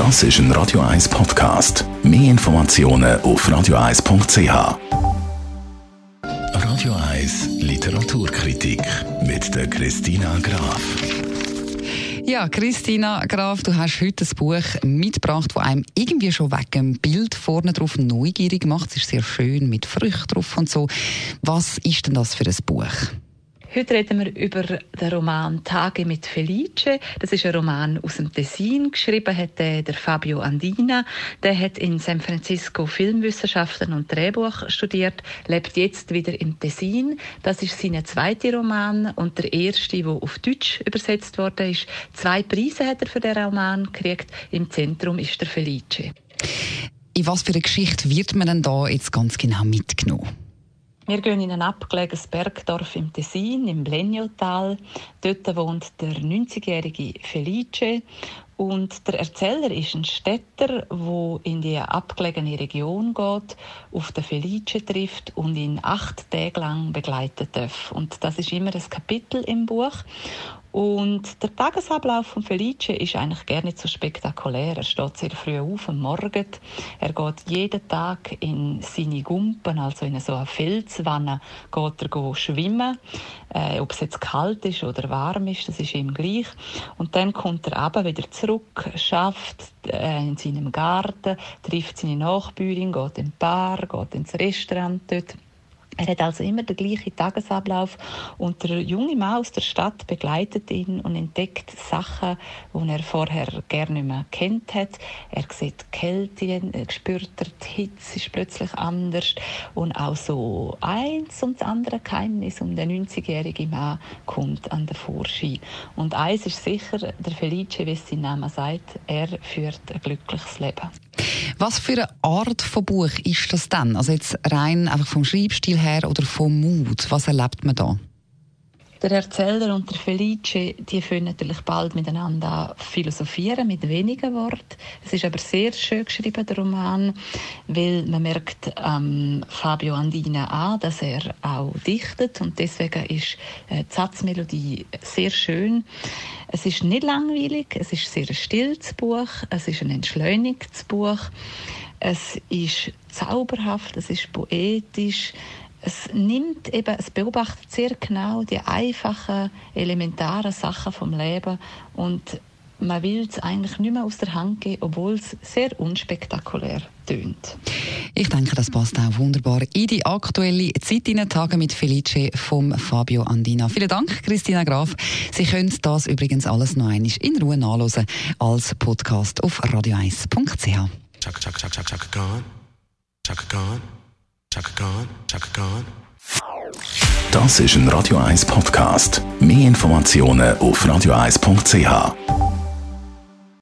Das ist ein Radio 1 Podcast. Mehr Informationen auf radio1.ch. Radio 1 Literaturkritik mit der Christina Graf. Ja, Christina Graf, du hast heute ein Buch mitgebracht, das einem irgendwie schon wegen dem Bild vorne drauf neugierig macht. Es ist sehr schön mit Früchten drauf und so. Was ist denn das für ein Buch? Heute reden wir über den Roman Tage mit Felice. Das ist ein Roman aus dem Tessin. Geschrieben hat der, Fabio Andina. Der hat in San Francisco Filmwissenschaften und Drehbuch studiert, lebt jetzt wieder im Tessin. Das ist sein zweiter Roman und der erste, der auf Deutsch übersetzt ist. Zwei Preise hat er für den Roman gekriegt. Im Zentrum ist der Felice. In was für eine Geschichte wird man denn da jetzt ganz genau mitgenommen? Wir gehen in ein abgelegenes Bergdorf im Tessin, im Bleniotal. Dort wohnt der 90-jährige Felice und der Erzähler ist ein Städter, wo in die abgelegene Region geht, auf den Felice trifft und ihn acht Tage lang begleiten darf. Und das ist immer ein Kapitel im Buch. Und der Tagesablauf von Felice ist eigentlich gar nicht so spektakulär. Er steht sehr früh auf am Morgen. Er geht jeden Tag in seine Gumpen, also in so eine Felswanne, geht er schwimmen. Äh, ob es jetzt kalt ist oder warm ist, das ist ihm gleich. Und dann kommt er aber wieder zurück, schafft äh, in seinem Garten, trifft seine Nachbürin, geht in den Bar, geht ins Restaurant dort er hat also immer den gleichen Tagesablauf und der junge Mann aus der Stadt begleitet ihn und entdeckt Sachen, die er vorher gerne nicht mehr kennt hat. Er sieht Kälte, er spürt die Hitze ist plötzlich anders und auch so eins und das andere Geheimnis um den 90-jährigen Mann kommt an den Vorschein. Und eins ist sicher, der Felice, wie es sein Name sagt, er führt ein glückliches Leben. Was für eine Art von Buch ist das denn? Also jetzt rein einfach vom Schreibstil her oder vom Mut? Was erlebt man da? Der Erzähler und der Felice, die können natürlich bald miteinander philosophieren mit wenigen Worten. Es ist aber sehr schön geschrieben, der Roman, weil man merkt ähm, Fabio Andina an, dass er auch dichtet und deswegen ist äh, die Satzmelodie sehr schön. Es ist nicht langweilig, es ist sehr ein stilles Buch, es ist ein entschleunigtes Buch, es ist zauberhaft, es ist poetisch, es nimmt eben, es beobachtet sehr genau die einfachen, elementaren Sachen vom Leben und man will es eigentlich nicht mehr aus der Hand geben, obwohl es sehr unspektakulär tönt. Ich denke, das passt auch wunderbar in die aktuelle Zeit in den Tagen mit Felice vom Fabio Andina. Vielen Dank, Christina Graf. Sie können das übrigens alles noch einmal in Ruhe nachlesen als Podcast auf radio1.ch. Chaka, chaka, chaka, chaka, gone. Chaka, gone. Chaka Khan, Chaka Khan. Das ist ein Radio 1 Podcast. Mehr Informationen auf radio1.ch.